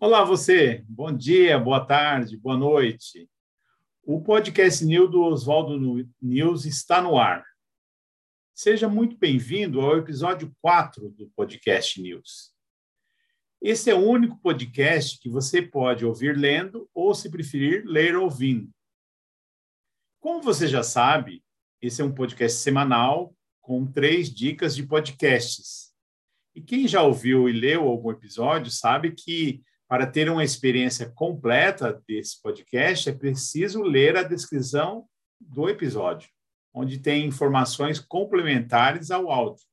Olá, você. Bom dia, boa tarde, boa noite. O podcast News do Oswaldo News está no ar. Seja muito bem-vindo ao episódio 4 do podcast News. Esse é o único podcast que você pode ouvir lendo ou, se preferir, ler ouvindo. Como você já sabe, esse é um podcast semanal com três dicas de podcasts. E quem já ouviu e leu algum episódio sabe que para ter uma experiência completa desse podcast, é preciso ler a descrição do episódio, onde tem informações complementares ao áudio.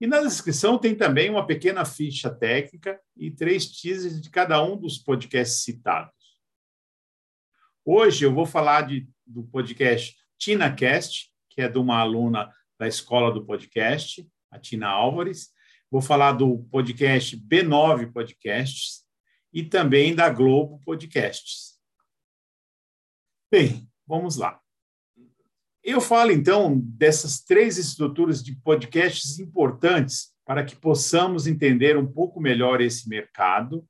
E na descrição tem também uma pequena ficha técnica e três teasers de cada um dos podcasts citados. Hoje eu vou falar de, do podcast TinaCast, que é de uma aluna da escola do podcast, a Tina Álvares, Vou falar do podcast B9 Podcasts e também da Globo Podcasts. Bem, vamos lá. Eu falo então dessas três estruturas de podcasts importantes para que possamos entender um pouco melhor esse mercado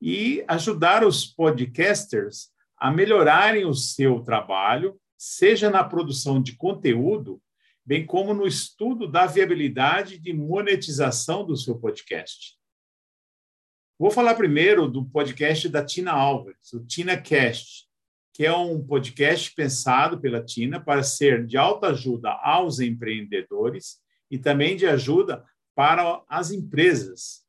e ajudar os podcasters a melhorarem o seu trabalho, seja na produção de conteúdo bem como no estudo da viabilidade de monetização do seu podcast. Vou falar primeiro do podcast da Tina Alves, o TinaCast, que é um podcast pensado pela Tina para ser de alta ajuda aos empreendedores e também de ajuda para as empresas.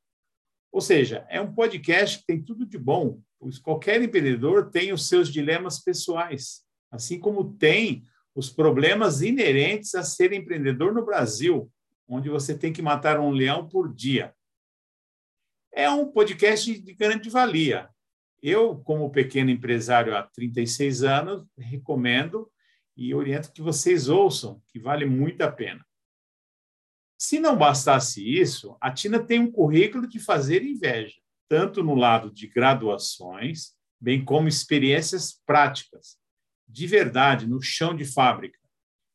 Ou seja, é um podcast que tem tudo de bom, pois qualquer empreendedor tem os seus dilemas pessoais, assim como tem os problemas inerentes a ser empreendedor no Brasil, onde você tem que matar um leão por dia. É um podcast de grande valia. Eu, como pequeno empresário há 36 anos, recomendo e oriento que vocês ouçam, que vale muito a pena. Se não bastasse isso, a Tina tem um currículo de fazer inveja, tanto no lado de graduações, bem como experiências práticas, de verdade, no chão de fábrica.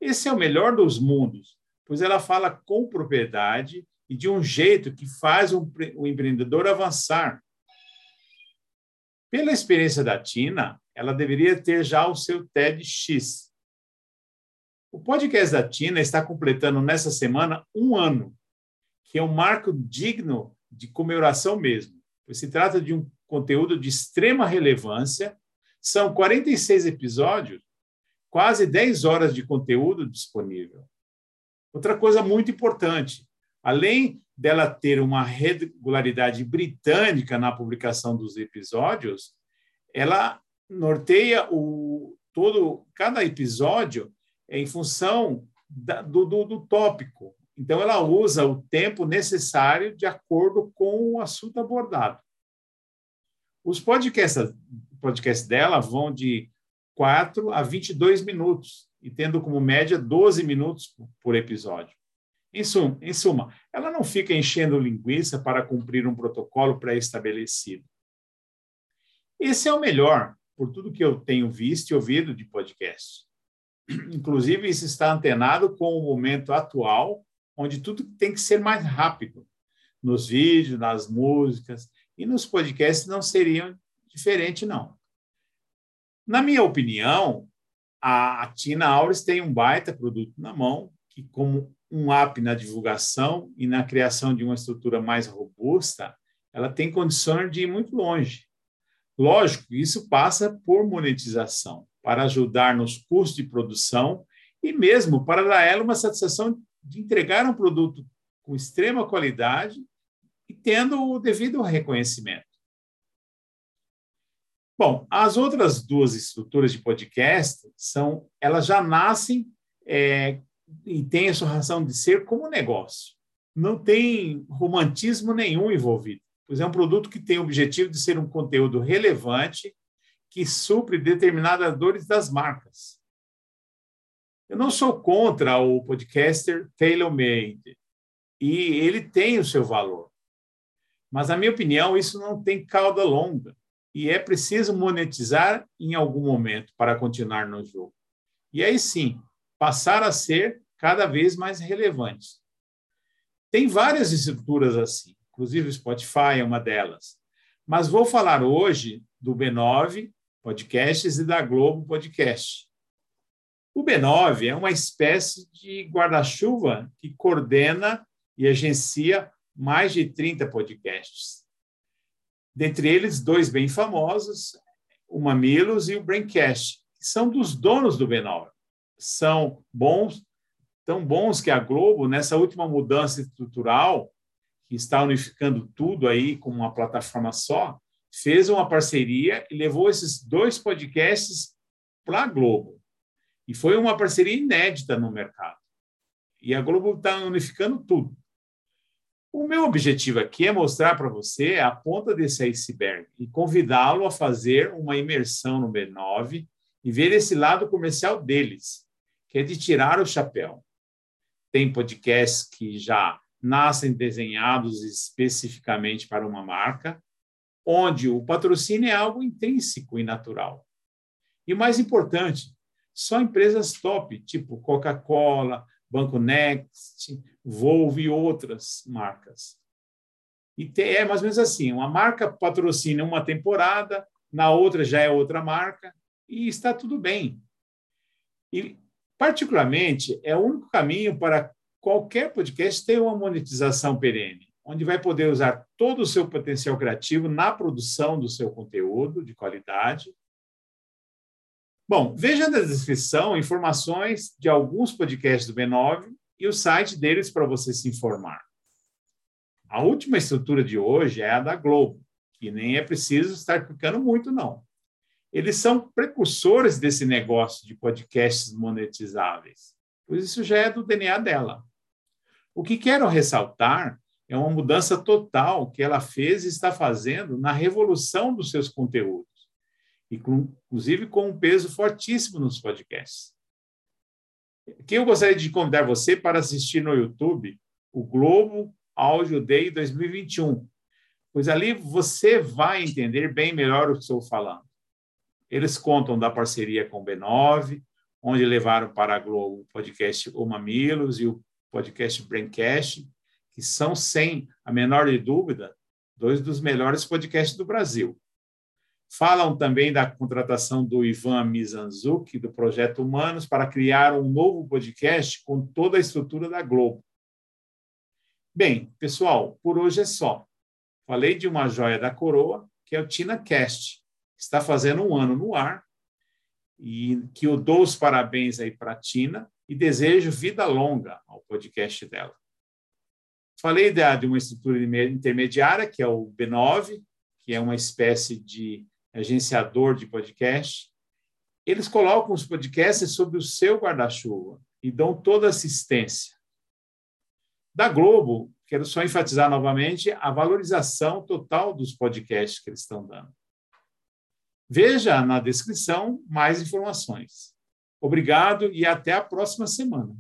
Esse é o melhor dos mundos, pois ela fala com propriedade e de um jeito que faz o um, empreendedor avançar. Pela experiência da Tina, ela deveria ter já o seu TEDx. O podcast da Tina está completando nessa semana um ano, que é um marco digno de comemoração mesmo, pois se trata de um conteúdo de extrema relevância são 46 episódios, quase 10 horas de conteúdo disponível. Outra coisa muito importante, além dela ter uma regularidade britânica na publicação dos episódios, ela norteia o todo cada episódio em função da, do, do, do tópico. Então, ela usa o tempo necessário de acordo com o assunto abordado. Os podcasts podcast dela vão de 4 a 22 minutos, e tendo como média 12 minutos por episódio. Em suma, em suma, ela não fica enchendo linguiça para cumprir um protocolo pré-estabelecido. Esse é o melhor, por tudo que eu tenho visto e ouvido de podcast. Inclusive, isso está antenado com o momento atual, onde tudo tem que ser mais rápido. Nos vídeos, nas músicas e nos podcasts não seriam diferente, não. Na minha opinião, a Tina Aures tem um baita produto na mão, que, como um app na divulgação e na criação de uma estrutura mais robusta, ela tem condições de ir muito longe. Lógico, isso passa por monetização, para ajudar nos custos de produção e mesmo para dar a ela uma satisfação de entregar um produto com extrema qualidade e tendo o devido reconhecimento. Bom, as outras duas estruturas de podcast são, elas já nascem é, e têm a sua razão de ser como negócio. Não tem romantismo nenhum envolvido, pois é um produto que tem o objetivo de ser um conteúdo relevante que supre determinadas dores das marcas. Eu não sou contra o podcaster tailor-made, e ele tem o seu valor. Mas, na minha opinião, isso não tem cauda longa e é preciso monetizar em algum momento para continuar no jogo. E aí sim, passar a ser cada vez mais relevantes. Tem várias estruturas assim, inclusive o Spotify é uma delas. Mas vou falar hoje do B9 Podcasts e da Globo Podcast. O B9 é uma espécie de guarda-chuva que coordena e agencia mais de 30 podcasts. Dentre eles, dois bem famosos, o Mamilos e o Braincast, que são dos donos do B9. São bons, tão bons que a Globo, nessa última mudança estrutural, que está unificando tudo aí com uma plataforma só, fez uma parceria e levou esses dois podcasts para a Globo. E foi uma parceria inédita no mercado. E a Globo está unificando tudo. O meu objetivo aqui é mostrar para você a ponta desse iceberg e convidá-lo a fazer uma imersão no B9 e ver esse lado comercial deles, que é de tirar o chapéu. Tem podcasts que já nascem desenhados especificamente para uma marca, onde o patrocínio é algo intrínseco e natural. E o mais importante, só empresas top, tipo Coca-Cola, Banco Next, Volvo e outras marcas. E é mais ou menos assim: uma marca patrocina uma temporada, na outra já é outra marca, e está tudo bem. E, particularmente, é o único caminho para qualquer podcast ter uma monetização perene, onde vai poder usar todo o seu potencial criativo na produção do seu conteúdo de qualidade. Bom, veja na descrição informações de alguns podcasts do B9 e o site deles para você se informar. A última estrutura de hoje é a da Globo, que nem é preciso estar clicando muito, não. Eles são precursores desse negócio de podcasts monetizáveis, pois isso já é do DNA dela. O que quero ressaltar é uma mudança total que ela fez e está fazendo na revolução dos seus conteúdos, inclusive com um peso fortíssimo nos podcasts. Aqui eu gostaria de convidar você para assistir no YouTube o Globo Audio Day 2021, pois ali você vai entender bem melhor o que estou falando. Eles contam da parceria com o B9, onde levaram para a Globo o podcast O Mamilos e o podcast Braincast, que são, sem a menor dúvida, dois dos melhores podcasts do Brasil. Falam também da contratação do Ivan Mizanzuki, do Projeto Humanos, para criar um novo podcast com toda a estrutura da Globo. Bem, pessoal, por hoje é só. Falei de uma joia da coroa, que é o TinaCast. Está fazendo um ano no ar e que eu dou os parabéns aí para a Tina e desejo vida longa ao podcast dela. Falei de uma estrutura intermediária, que é o B9, que é uma espécie de agenciador de podcast, eles colocam os podcasts sob o seu guarda-chuva e dão toda assistência. Da Globo, quero só enfatizar novamente a valorização total dos podcasts que eles estão dando. Veja na descrição mais informações. Obrigado e até a próxima semana.